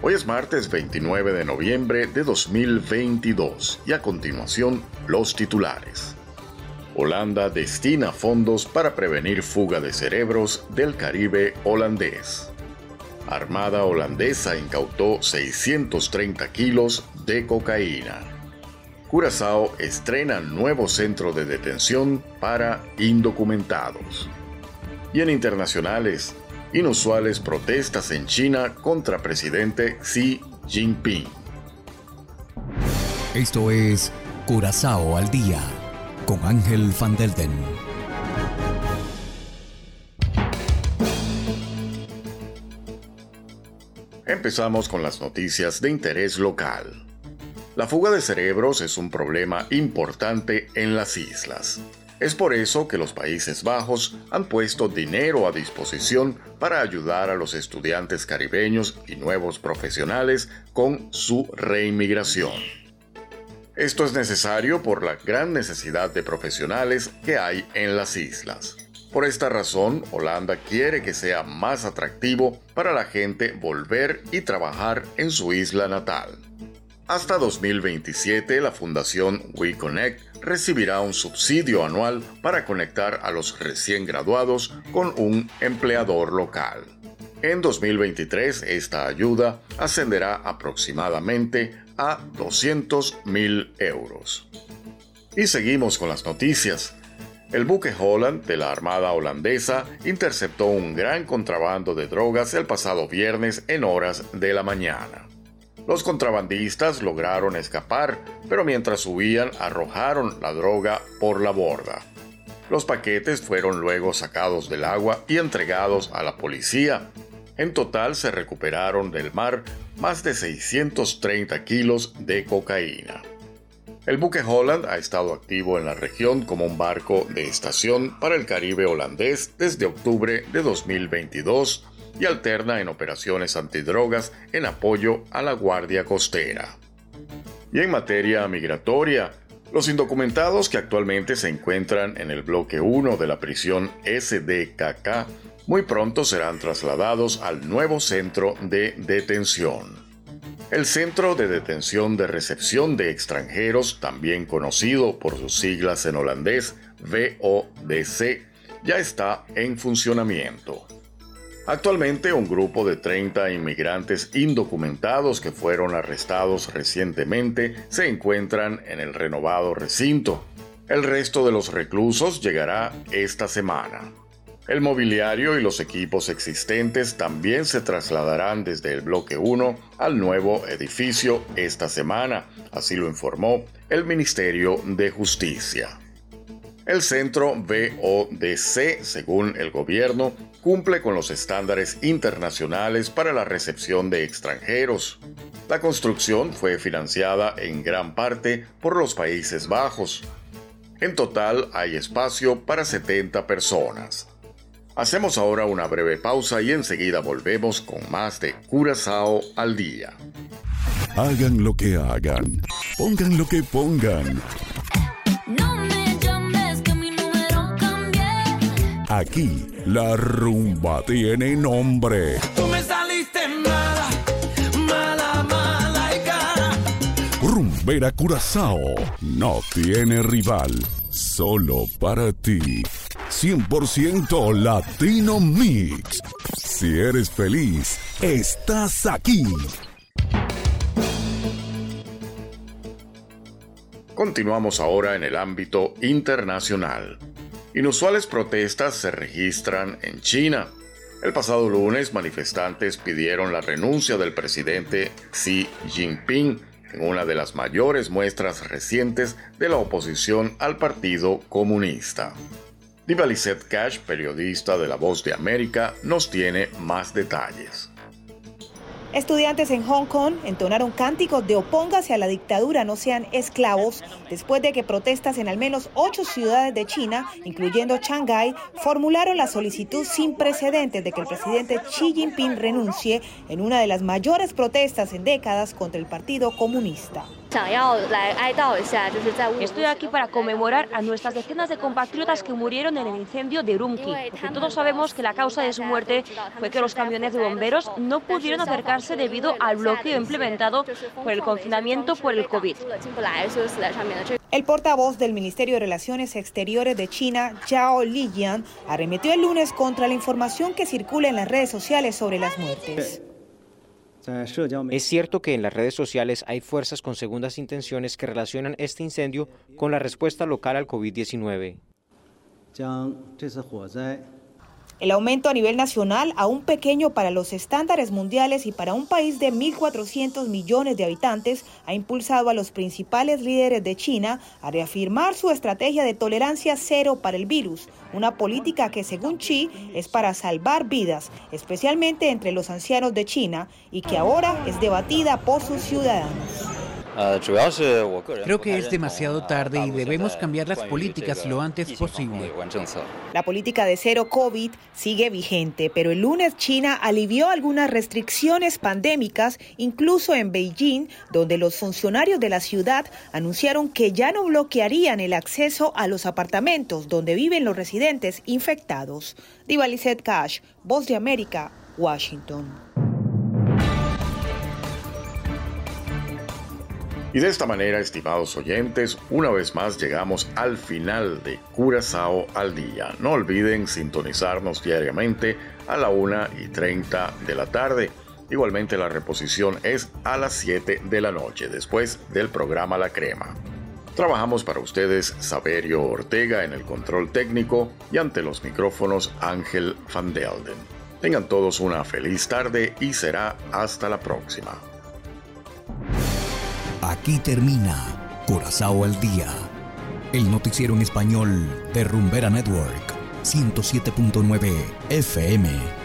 Hoy es martes 29 de noviembre de 2022 y a continuación los titulares. Holanda destina fondos para prevenir fuga de cerebros del Caribe holandés. Armada holandesa incautó 630 kilos de cocaína. Curazao estrena nuevo centro de detención para indocumentados. Y en internacionales, inusuales protestas en China contra presidente Xi Jinping. Esto es Curazao al día con Ángel Van Delden. Empezamos con las noticias de interés local. La fuga de cerebros es un problema importante en las islas. Es por eso que los Países Bajos han puesto dinero a disposición para ayudar a los estudiantes caribeños y nuevos profesionales con su reinmigración. Esto es necesario por la gran necesidad de profesionales que hay en las islas. Por esta razón, Holanda quiere que sea más atractivo para la gente volver y trabajar en su isla natal. Hasta 2027, la Fundación WeConnect recibirá un subsidio anual para conectar a los recién graduados con un empleador local. En 2023, esta ayuda ascenderá aproximadamente a 200 mil euros. Y seguimos con las noticias. El buque Holland de la Armada holandesa interceptó un gran contrabando de drogas el pasado viernes en horas de la mañana. Los contrabandistas lograron escapar, pero mientras huían arrojaron la droga por la borda. Los paquetes fueron luego sacados del agua y entregados a la policía. En total se recuperaron del mar más de 630 kilos de cocaína. El buque Holland ha estado activo en la región como un barco de estación para el Caribe holandés desde octubre de 2022 y alterna en operaciones antidrogas en apoyo a la Guardia Costera. Y en materia migratoria, los indocumentados que actualmente se encuentran en el bloque 1 de la prisión SDKK muy pronto serán trasladados al nuevo centro de detención. El Centro de Detención de Recepción de Extranjeros, también conocido por sus siglas en holandés VODC, ya está en funcionamiento. Actualmente un grupo de 30 inmigrantes indocumentados que fueron arrestados recientemente se encuentran en el renovado recinto. El resto de los reclusos llegará esta semana. El mobiliario y los equipos existentes también se trasladarán desde el bloque 1 al nuevo edificio esta semana, así lo informó el Ministerio de Justicia. El centro VODC, según el gobierno, cumple con los estándares internacionales para la recepción de extranjeros. La construcción fue financiada en gran parte por los Países Bajos. En total hay espacio para 70 personas. Hacemos ahora una breve pausa y enseguida volvemos con más de Curazao al día. Hagan lo que hagan, pongan lo que pongan. Aquí la rumba tiene nombre. Tú me saliste mala, mala, mala y cara. Rumbera Curazao no tiene rival, solo para ti. 100% Latino Mix. Si eres feliz, estás aquí. Continuamos ahora en el ámbito internacional. Inusuales protestas se registran en China. El pasado lunes manifestantes pidieron la renuncia del presidente Xi Jinping en una de las mayores muestras recientes de la oposición al Partido Comunista. Diva Cash, periodista de La Voz de América, nos tiene más detalles. Estudiantes en Hong Kong entonaron cánticos de opóngase a la dictadura, no sean esclavos, después de que protestas en al menos ocho ciudades de China, incluyendo Shanghái, formularon la solicitud sin precedentes de que el presidente Xi Jinping renuncie en una de las mayores protestas en décadas contra el Partido Comunista. Estoy aquí para conmemorar a nuestras decenas de compatriotas que murieron en el incendio de Urumqi, porque todos sabemos que la causa de su muerte fue que los camiones de bomberos no pudieron acercarse debido al bloqueo implementado por el confinamiento por el COVID. El portavoz del Ministerio de Relaciones Exteriores de China, Zhao Lijian, arremetió el lunes contra la información que circula en las redes sociales sobre las muertes. Es cierto que en las redes sociales hay fuerzas con segundas intenciones que relacionan este incendio con la respuesta local al COVID-19. El aumento a nivel nacional, aún pequeño para los estándares mundiales y para un país de 1.400 millones de habitantes, ha impulsado a los principales líderes de China a reafirmar su estrategia de tolerancia cero para el virus, una política que según Xi es para salvar vidas, especialmente entre los ancianos de China, y que ahora es debatida por sus ciudadanos. Creo que es demasiado tarde y debemos cambiar las políticas lo antes posible. La política de cero COVID sigue vigente, pero el lunes China alivió algunas restricciones pandémicas, incluso en Beijing, donde los funcionarios de la ciudad anunciaron que ya no bloquearían el acceso a los apartamentos donde viven los residentes infectados. Divalicet Cash, Voz de América, Washington. Y de esta manera, estimados oyentes, una vez más llegamos al final de Curazao al día. No olviden sintonizarnos diariamente a la 1 y 30 de la tarde. Igualmente la reposición es a las 7 de la noche, después del programa La Crema. Trabajamos para ustedes Saberio Ortega en el control técnico y ante los micrófonos Ángel Van Delden. Tengan todos una feliz tarde y será hasta la próxima. Aquí termina Curazao al día, el noticiero en español de Rumbera Network, 107.9 FM.